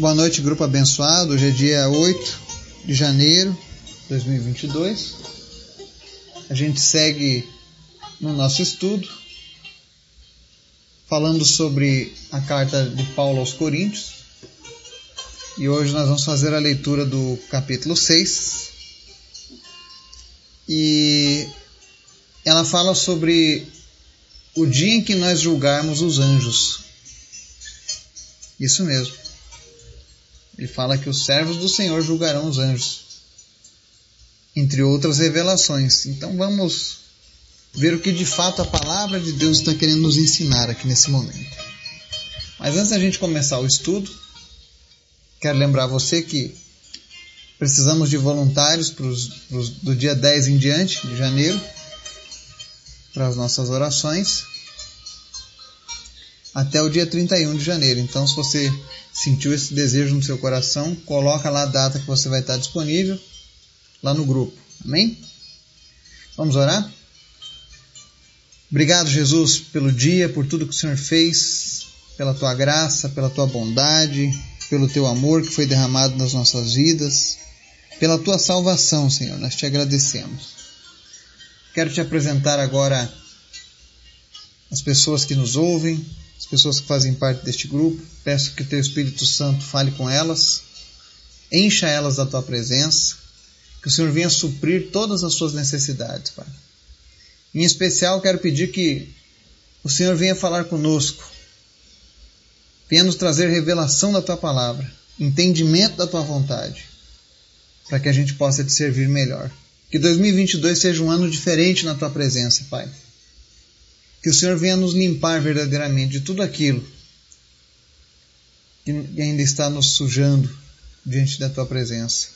Boa noite, grupo abençoado. Hoje é dia 8 de janeiro de 2022. A gente segue no nosso estudo falando sobre a carta de Paulo aos Coríntios. E hoje nós vamos fazer a leitura do capítulo 6. E ela fala sobre o dia em que nós julgarmos os anjos. Isso mesmo. Ele fala que os servos do Senhor julgarão os anjos, entre outras revelações. Então vamos ver o que de fato a palavra de Deus está querendo nos ensinar aqui nesse momento. Mas antes da gente começar o estudo, quero lembrar você que precisamos de voluntários pros, pros, do dia 10 em diante, de janeiro, para as nossas orações até o dia 31 de janeiro. Então, se você sentiu esse desejo no seu coração, coloca lá a data que você vai estar disponível lá no grupo. Amém? Vamos orar? Obrigado, Jesus, pelo dia, por tudo que o Senhor fez, pela tua graça, pela tua bondade, pelo teu amor que foi derramado nas nossas vidas, pela tua salvação, Senhor. Nós te agradecemos. Quero te apresentar agora as pessoas que nos ouvem, as pessoas que fazem parte deste grupo. Peço que Teu Espírito Santo fale com elas, encha elas da Tua presença, que o Senhor venha suprir todas as suas necessidades, Pai. Em especial, quero pedir que o Senhor venha falar conosco, venha nos trazer revelação da Tua palavra, entendimento da Tua vontade, para que a gente possa te servir melhor. Que 2022 seja um ano diferente na Tua presença, Pai que o Senhor venha nos limpar verdadeiramente de tudo aquilo que ainda está nos sujando diante da tua presença.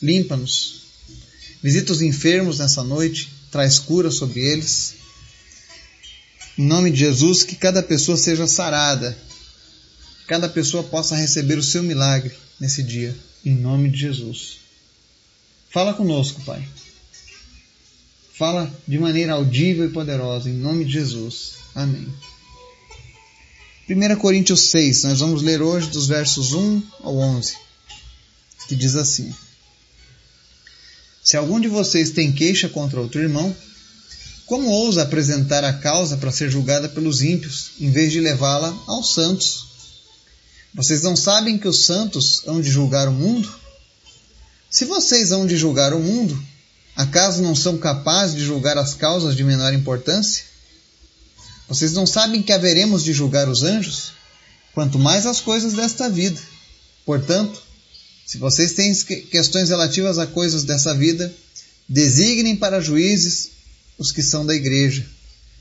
Limpa-nos. Visita os enfermos nessa noite, traz cura sobre eles. Em nome de Jesus, que cada pessoa seja sarada, cada pessoa possa receber o seu milagre nesse dia, em nome de Jesus. Fala conosco, Pai. Fala de maneira audível e poderosa, em nome de Jesus. Amém. 1 Coríntios 6, nós vamos ler hoje dos versos 1 ao 11, que diz assim: Se algum de vocês tem queixa contra outro irmão, como ousa apresentar a causa para ser julgada pelos ímpios, em vez de levá-la aos santos? Vocês não sabem que os santos hão de julgar o mundo? Se vocês hão de julgar o mundo, Acaso não são capazes de julgar as causas de menor importância? Vocês não sabem que haveremos de julgar os anjos? Quanto mais as coisas desta vida. Portanto, se vocês têm questões relativas a coisas dessa vida, designem para juízes os que são da igreja,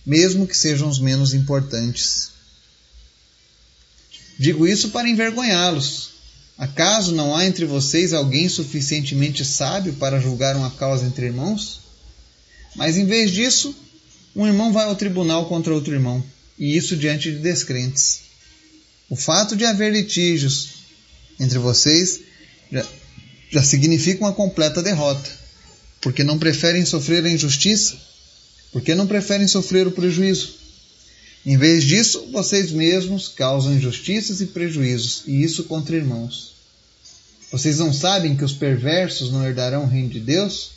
mesmo que sejam os menos importantes. Digo isso para envergonhá-los, Acaso não há entre vocês alguém suficientemente sábio para julgar uma causa entre irmãos? Mas em vez disso, um irmão vai ao tribunal contra outro irmão, e isso diante de descrentes. O fato de haver litígios entre vocês já, já significa uma completa derrota, porque não preferem sofrer a injustiça, porque não preferem sofrer o prejuízo. Em vez disso, vocês mesmos causam injustiças e prejuízos, e isso contra irmãos. Vocês não sabem que os perversos não herdarão o reino de Deus?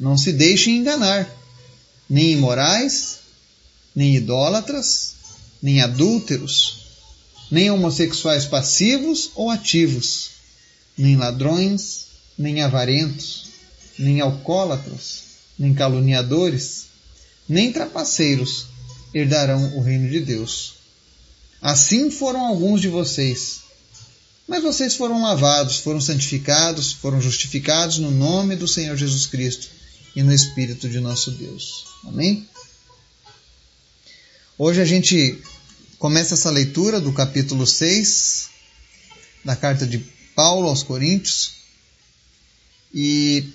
Não se deixem enganar. Nem imorais, nem idólatras, nem adúlteros, nem homossexuais passivos ou ativos, nem ladrões, nem avarentos, nem alcoólatras, nem caluniadores, nem trapaceiros herdarão o reino de Deus. Assim foram alguns de vocês. Mas vocês foram lavados, foram santificados, foram justificados no nome do Senhor Jesus Cristo e no Espírito de nosso Deus. Amém? Hoje a gente começa essa leitura do capítulo 6 da carta de Paulo aos Coríntios e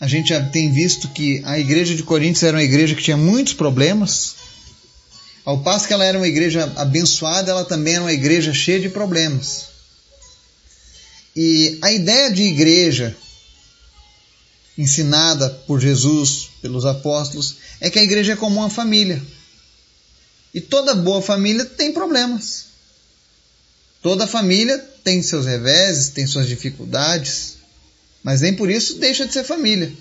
a gente já tem visto que a igreja de Coríntios era uma igreja que tinha muitos problemas. Ao passo que ela era uma igreja abençoada, ela também era uma igreja cheia de problemas. E a ideia de igreja ensinada por Jesus, pelos apóstolos, é que a igreja é como uma família. E toda boa família tem problemas. Toda família tem seus reveses, tem suas dificuldades, mas nem por isso deixa de ser família.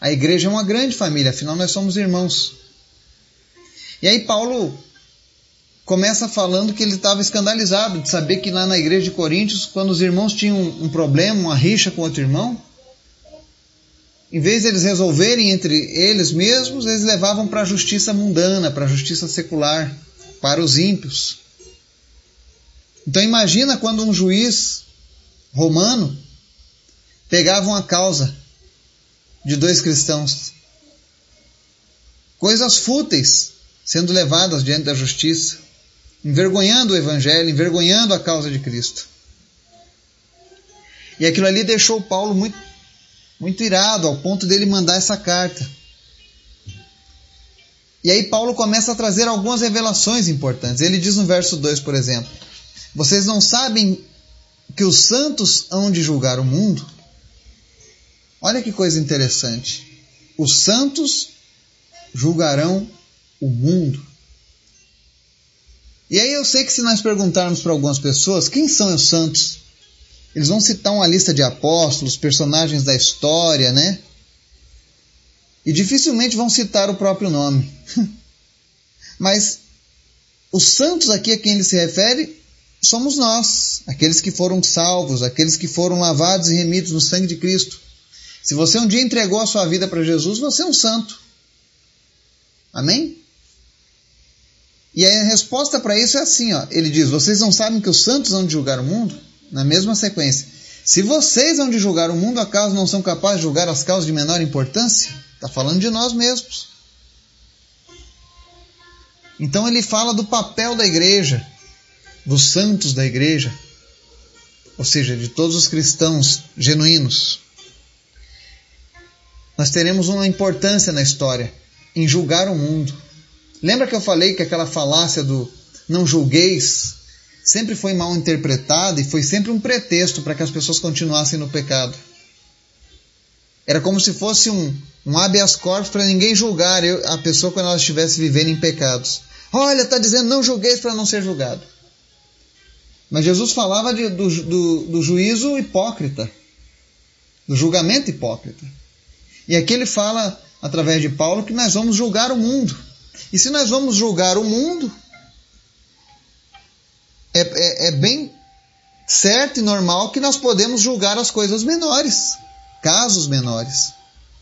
A igreja é uma grande família, afinal nós somos irmãos. E aí Paulo começa falando que ele estava escandalizado de saber que lá na igreja de Coríntios, quando os irmãos tinham um problema, uma rixa com outro irmão, em vez de eles resolverem entre eles mesmos, eles levavam para a justiça mundana, para a justiça secular, para os ímpios. Então imagina quando um juiz romano pegava uma causa de dois cristãos. Coisas fúteis sendo levadas diante da justiça, envergonhando o evangelho, envergonhando a causa de Cristo. E aquilo ali deixou Paulo muito muito irado ao ponto dele mandar essa carta. E aí Paulo começa a trazer algumas revelações importantes. Ele diz no verso 2, por exemplo: Vocês não sabem que os santos hão de julgar o mundo? Olha que coisa interessante. Os santos julgarão o mundo. E aí eu sei que se nós perguntarmos para algumas pessoas quem são os santos, eles vão citar uma lista de apóstolos, personagens da história, né? E dificilmente vão citar o próprio nome. Mas os santos aqui a quem ele se refere somos nós, aqueles que foram salvos, aqueles que foram lavados e remidos no sangue de Cristo. Se você um dia entregou a sua vida para Jesus, você é um santo. Amém? E a resposta para isso é assim, ó. Ele diz: "Vocês não sabem que os santos vão julgar o mundo?" na mesma sequência. Se vocês vão de julgar o mundo, acaso não são capazes de julgar as causas de menor importância? Está falando de nós mesmos. Então ele fala do papel da igreja, dos santos da igreja, ou seja, de todos os cristãos genuínos. Nós teremos uma importância na história em julgar o mundo. Lembra que eu falei que aquela falácia do não julgueis sempre foi mal interpretada e foi sempre um pretexto para que as pessoas continuassem no pecado. Era como se fosse um, um habeas corpus para ninguém julgar a pessoa quando ela estivesse vivendo em pecados. Olha, está dizendo não julgueis para não ser julgado. Mas Jesus falava de, do, do, do juízo hipócrita, do julgamento hipócrita. E aqui ele fala, através de Paulo, que nós vamos julgar o mundo. E se nós vamos julgar o mundo, é, é, é bem certo e normal que nós podemos julgar as coisas menores, casos menores,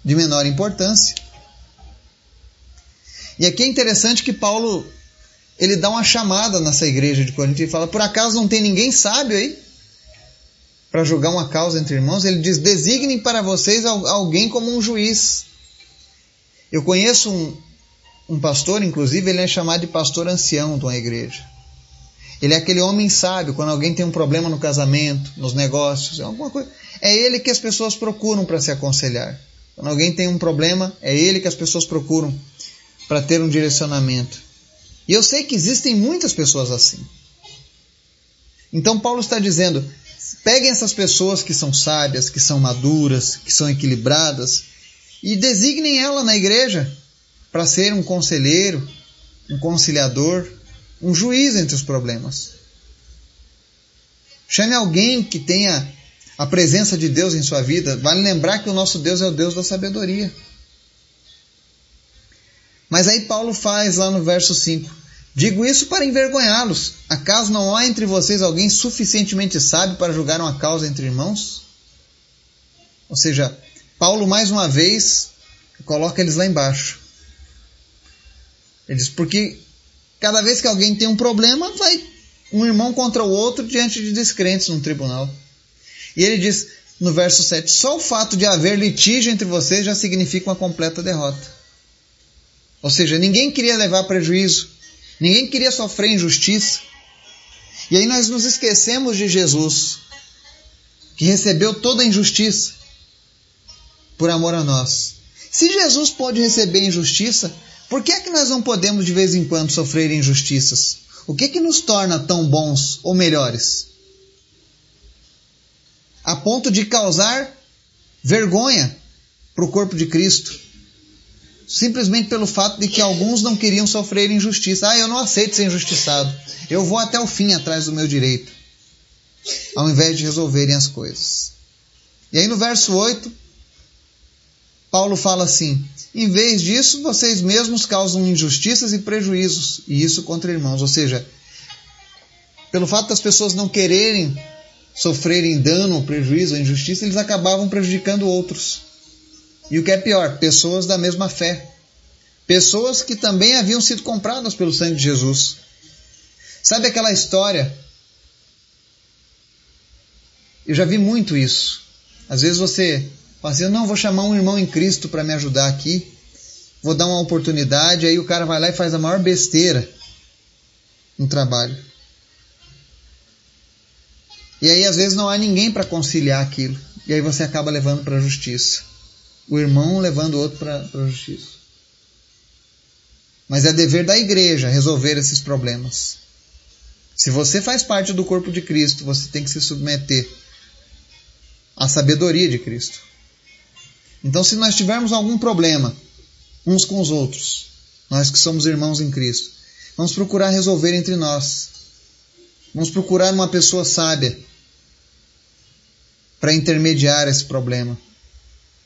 de menor importância. E aqui é interessante que Paulo ele dá uma chamada nessa igreja de Corinto e fala: por acaso não tem ninguém sábio aí para julgar uma causa entre irmãos? Ele diz: designem para vocês alguém como um juiz. Eu conheço um, um pastor, inclusive, ele é chamado de pastor ancião de uma igreja. Ele é aquele homem sábio quando alguém tem um problema no casamento, nos negócios, alguma coisa. É ele que as pessoas procuram para se aconselhar. Quando alguém tem um problema, é ele que as pessoas procuram para ter um direcionamento. E eu sei que existem muitas pessoas assim. Então Paulo está dizendo: peguem essas pessoas que são sábias, que são maduras, que são equilibradas e designem ela na igreja para ser um conselheiro, um conciliador, um juiz entre os problemas. Chame alguém que tenha a presença de Deus em sua vida. Vale lembrar que o nosso Deus é o Deus da sabedoria. Mas aí Paulo faz lá no verso 5: Digo isso para envergonhá-los. Acaso não há entre vocês alguém suficientemente sábio para julgar uma causa entre irmãos? Ou seja, Paulo mais uma vez coloca eles lá embaixo. Ele diz: Porque Cada vez que alguém tem um problema, vai um irmão contra o outro diante de descrentes no tribunal. E ele diz no verso 7: só o fato de haver litígio entre vocês já significa uma completa derrota. Ou seja, ninguém queria levar prejuízo, ninguém queria sofrer injustiça. E aí nós nos esquecemos de Jesus, que recebeu toda a injustiça por amor a nós. Se Jesus pode receber injustiça, por que é que nós não podemos de vez em quando sofrer injustiças? O que é que nos torna tão bons ou melhores? A ponto de causar vergonha para o corpo de Cristo. Simplesmente pelo fato de que alguns não queriam sofrer injustiça. Ah, eu não aceito ser injustiçado. Eu vou até o fim atrás do meu direito. ao invés de resolverem as coisas. E aí no verso 8, Paulo fala assim: em vez disso, vocês mesmos causam injustiças e prejuízos, e isso contra irmãos. Ou seja, pelo fato das pessoas não quererem sofrerem dano, prejuízo injustiça, eles acabavam prejudicando outros. E o que é pior, pessoas da mesma fé. Pessoas que também haviam sido compradas pelo sangue de Jesus. Sabe aquela história? Eu já vi muito isso. Às vezes você fala assim: não, vou chamar um irmão em Cristo para me ajudar aqui. Vou dar uma oportunidade. Aí o cara vai lá e faz a maior besteira no trabalho. E aí às vezes não há ninguém para conciliar aquilo. E aí você acaba levando para a justiça. O irmão levando o outro para a justiça. Mas é dever da igreja resolver esses problemas. Se você faz parte do corpo de Cristo, você tem que se submeter à sabedoria de Cristo. Então, se nós tivermos algum problema uns com os outros, nós que somos irmãos em Cristo, vamos procurar resolver entre nós. Vamos procurar uma pessoa sábia para intermediar esse problema,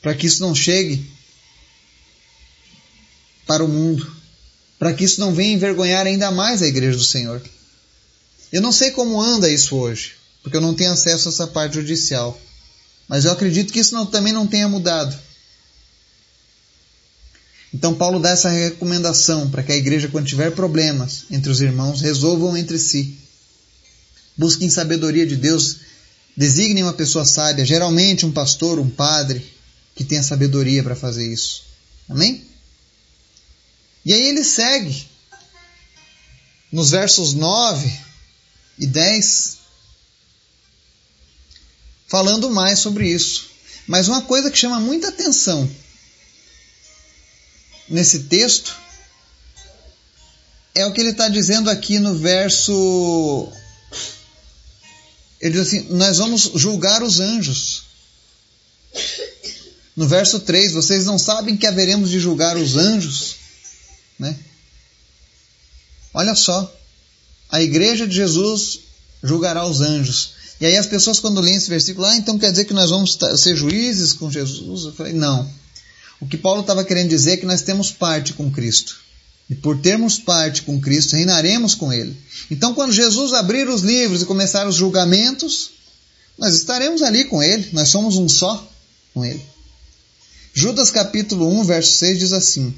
para que isso não chegue para o mundo, para que isso não venha envergonhar ainda mais a igreja do Senhor. Eu não sei como anda isso hoje, porque eu não tenho acesso a essa parte judicial, mas eu acredito que isso não, também não tenha mudado. Então Paulo dá essa recomendação para que a igreja, quando tiver problemas entre os irmãos, resolvam entre si. Busquem sabedoria de Deus Designe uma pessoa sábia, geralmente um pastor, um padre, que tenha sabedoria para fazer isso. Amém? E aí ele segue nos versos 9 e 10, falando mais sobre isso. Mas uma coisa que chama muita atenção nesse texto é o que ele está dizendo aqui no verso ele diz assim: Nós vamos julgar os anjos. No verso 3, vocês não sabem que haveremos de julgar os anjos? Né? Olha só, a igreja de Jesus julgará os anjos. E aí as pessoas quando leem esse versículo, ah, então quer dizer que nós vamos ser juízes com Jesus? Eu falei, não. O que Paulo estava querendo dizer é que nós temos parte com Cristo. E por termos parte com Cristo, reinaremos com Ele. Então, quando Jesus abrir os livros e começar os julgamentos, nós estaremos ali com Ele, nós somos um só com Ele. Judas capítulo 1, verso 6 diz assim,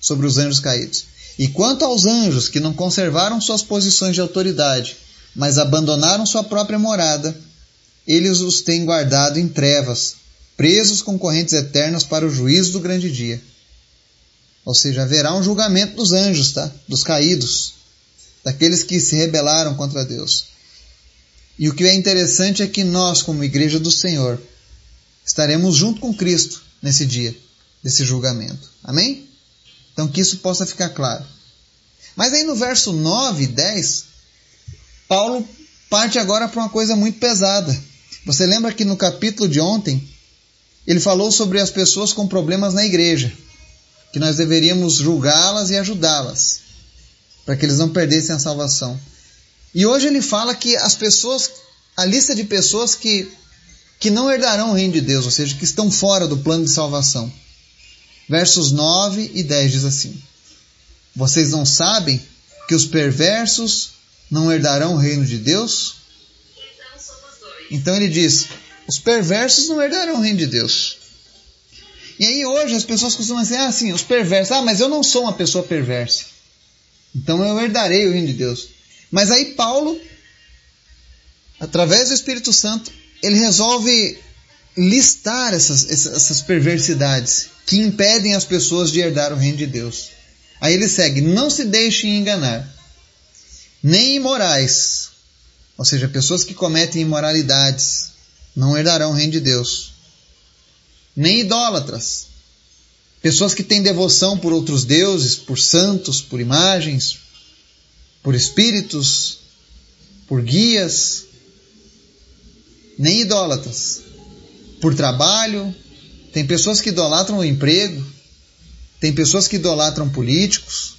sobre os anjos caídos. E quanto aos anjos que não conservaram suas posições de autoridade, mas abandonaram sua própria morada, eles os têm guardado em trevas, presos com correntes eternas para o juízo do grande dia. Ou seja, haverá um julgamento dos anjos, tá? Dos caídos, daqueles que se rebelaram contra Deus. E o que é interessante é que nós, como igreja do Senhor, estaremos junto com Cristo nesse dia desse julgamento. Amém? Então que isso possa ficar claro. Mas aí no verso 9 e 10, Paulo parte agora para uma coisa muito pesada. Você lembra que no capítulo de ontem, ele falou sobre as pessoas com problemas na igreja que nós deveríamos julgá-las e ajudá-las, para que eles não perdessem a salvação. E hoje ele fala que as pessoas, a lista de pessoas que, que não herdarão o reino de Deus, ou seja, que estão fora do plano de salvação. Versos 9 e 10 diz assim: Vocês não sabem que os perversos não herdarão o reino de Deus? Então ele diz: Os perversos não herdarão o reino de Deus. E aí hoje as pessoas costumam dizer assim, os perversos, ah, mas eu não sou uma pessoa perversa. Então eu herdarei o reino de Deus. Mas aí Paulo, através do Espírito Santo, ele resolve listar essas, essas perversidades que impedem as pessoas de herdar o reino de Deus. Aí ele segue: não se deixem enganar, nem imorais, ou seja, pessoas que cometem imoralidades, não herdarão o reino de Deus nem idólatras. Pessoas que têm devoção por outros deuses, por santos, por imagens, por espíritos, por guias, nem idólatras. Por trabalho, tem pessoas que idolatram o emprego, tem pessoas que idolatram políticos,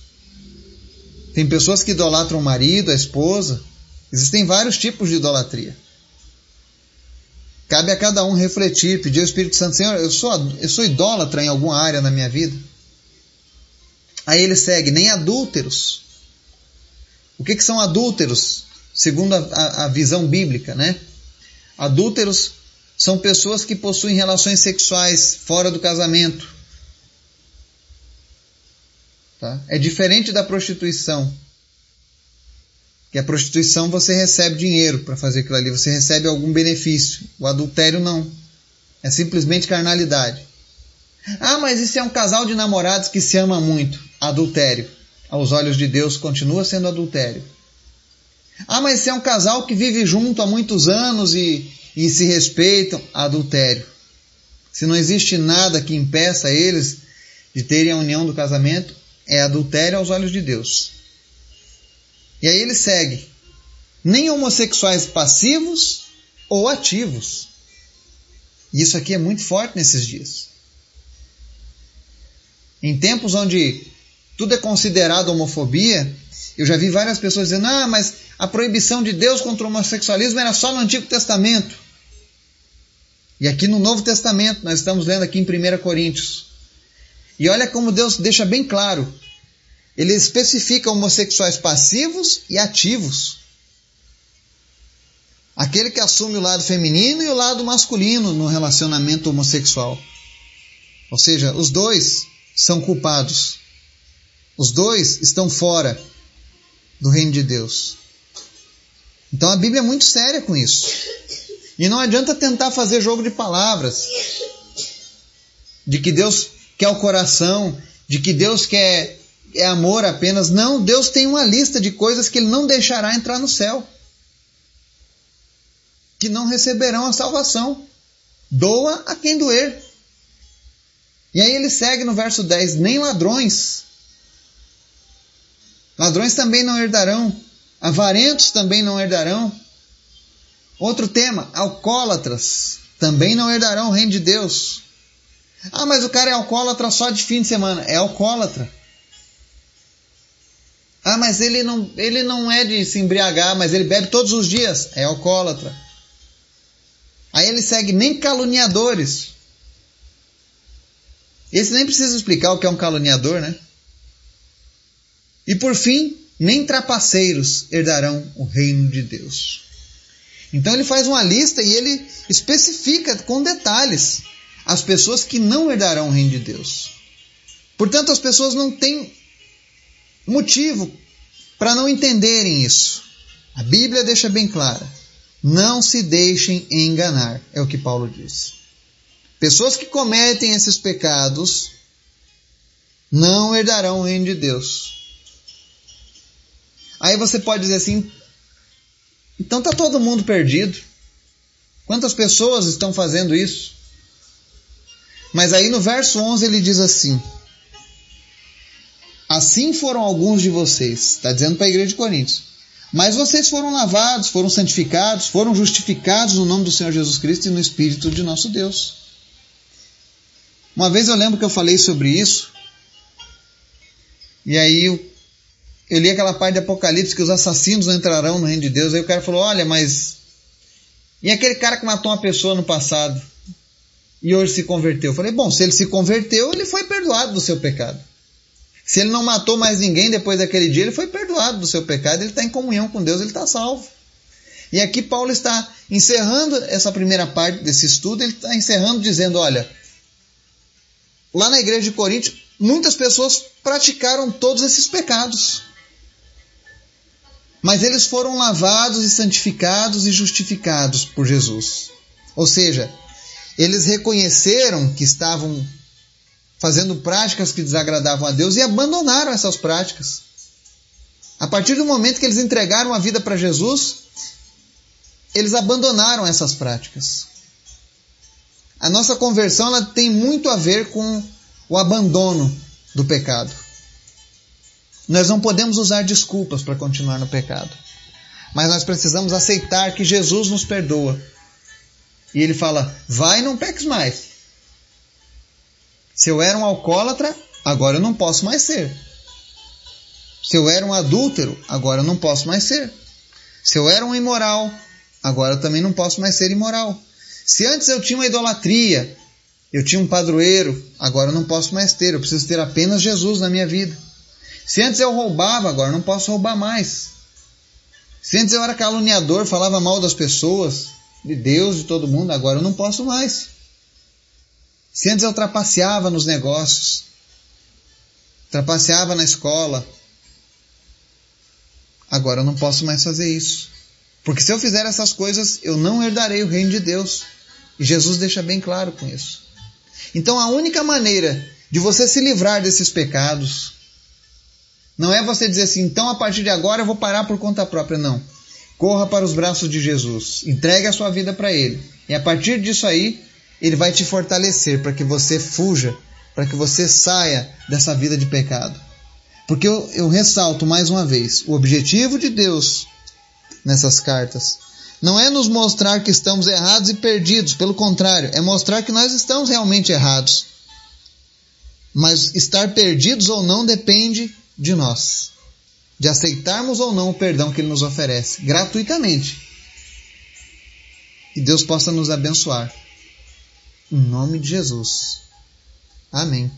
tem pessoas que idolatram o marido, a esposa. Existem vários tipos de idolatria. Cabe a cada um refletir, pedir ao Espírito Santo, Senhor, eu sou, eu sou idólatra em alguma área na minha vida. Aí ele segue, nem adúlteros. O que, que são adúlteros? Segundo a, a, a visão bíblica, né? Adúlteros são pessoas que possuem relações sexuais fora do casamento. Tá? É diferente da prostituição. Que a prostituição você recebe dinheiro para fazer aquilo ali, você recebe algum benefício. O adultério não. É simplesmente carnalidade. Ah, mas isso é um casal de namorados que se ama muito. Adultério. Aos olhos de Deus continua sendo adultério. Ah, mas isso é um casal que vive junto há muitos anos e, e se respeitam. Adultério. Se não existe nada que impeça eles de terem a união do casamento, é adultério aos olhos de Deus. E aí ele segue: nem homossexuais passivos ou ativos. E isso aqui é muito forte nesses dias. Em tempos onde tudo é considerado homofobia, eu já vi várias pessoas dizendo: ah, mas a proibição de Deus contra o homossexualismo era só no Antigo Testamento. E aqui no Novo Testamento, nós estamos lendo aqui em 1 Coríntios. E olha como Deus deixa bem claro ele especifica homossexuais passivos e ativos. Aquele que assume o lado feminino e o lado masculino no relacionamento homossexual. Ou seja, os dois são culpados. Os dois estão fora do reino de Deus. Então a Bíblia é muito séria com isso. E não adianta tentar fazer jogo de palavras. De que Deus quer o coração, de que Deus quer é amor apenas. Não, Deus tem uma lista de coisas que Ele não deixará entrar no céu. Que não receberão a salvação. Doa a quem doer. E aí ele segue no verso 10: nem ladrões. Ladrões também não herdarão. Avarentos também não herdarão. Outro tema: alcoólatras também não herdarão o reino de Deus. Ah, mas o cara é alcoólatra só de fim de semana. É alcoólatra. Ah, mas ele não, ele não é de se embriagar, mas ele bebe todos os dias. É alcoólatra. Aí ele segue nem caluniadores. Esse nem precisa explicar o que é um caluniador, né? E por fim, nem trapaceiros herdarão o reino de Deus. Então ele faz uma lista e ele especifica com detalhes as pessoas que não herdarão o reino de Deus. Portanto, as pessoas não têm motivo para não entenderem isso. A Bíblia deixa bem clara: não se deixem enganar, é o que Paulo diz. Pessoas que cometem esses pecados não herdarão o reino de Deus. Aí você pode dizer assim: então está todo mundo perdido. Quantas pessoas estão fazendo isso? Mas aí no verso 11 ele diz assim: Assim foram alguns de vocês, está dizendo para a igreja de Coríntios. Mas vocês foram lavados, foram santificados, foram justificados no nome do Senhor Jesus Cristo e no Espírito de nosso Deus. Uma vez eu lembro que eu falei sobre isso, e aí eu, li aquela parte de Apocalipse que os assassinos não entrarão no reino de Deus. Aí o cara falou: Olha, mas. E aquele cara que matou uma pessoa no passado e hoje se converteu? Eu falei: Bom, se ele se converteu, ele foi perdoado do seu pecado. Se ele não matou mais ninguém depois daquele dia, ele foi perdoado do seu pecado, ele está em comunhão com Deus, ele está salvo. E aqui Paulo está encerrando essa primeira parte desse estudo, ele está encerrando dizendo: olha, lá na igreja de Corinto, muitas pessoas praticaram todos esses pecados. Mas eles foram lavados e santificados e justificados por Jesus. Ou seja, eles reconheceram que estavam fazendo práticas que desagradavam a Deus e abandonaram essas práticas. A partir do momento que eles entregaram a vida para Jesus, eles abandonaram essas práticas. A nossa conversão ela tem muito a ver com o abandono do pecado. Nós não podemos usar desculpas para continuar no pecado. Mas nós precisamos aceitar que Jesus nos perdoa. E ele fala: vai e não peques mais. Se eu era um alcoólatra, agora eu não posso mais ser. Se eu era um adúltero, agora eu não posso mais ser. Se eu era um imoral, agora eu também não posso mais ser imoral. Se antes eu tinha uma idolatria, eu tinha um padroeiro, agora eu não posso mais ter, eu preciso ter apenas Jesus na minha vida. Se antes eu roubava, agora não posso roubar mais. Se antes eu era caluniador, falava mal das pessoas, de Deus, de todo mundo, agora eu não posso mais. Se antes eu trapaceava nos negócios, trapaceava na escola, agora eu não posso mais fazer isso. Porque se eu fizer essas coisas, eu não herdarei o reino de Deus. E Jesus deixa bem claro com isso. Então a única maneira de você se livrar desses pecados não é você dizer assim, então a partir de agora eu vou parar por conta própria, não. Corra para os braços de Jesus, entregue a sua vida para Ele. E a partir disso aí, Ele vai te fortalecer para que você fuja, para que você saia dessa vida de pecado. Porque eu, eu ressalto mais uma vez: o objetivo de Deus nessas cartas não é nos mostrar que estamos errados e perdidos, pelo contrário, é mostrar que nós estamos realmente errados. Mas estar perdidos ou não depende de nós, de aceitarmos ou não o perdão que Ele nos oferece, gratuitamente. Que Deus possa nos abençoar. Em nome de Jesus. Amém.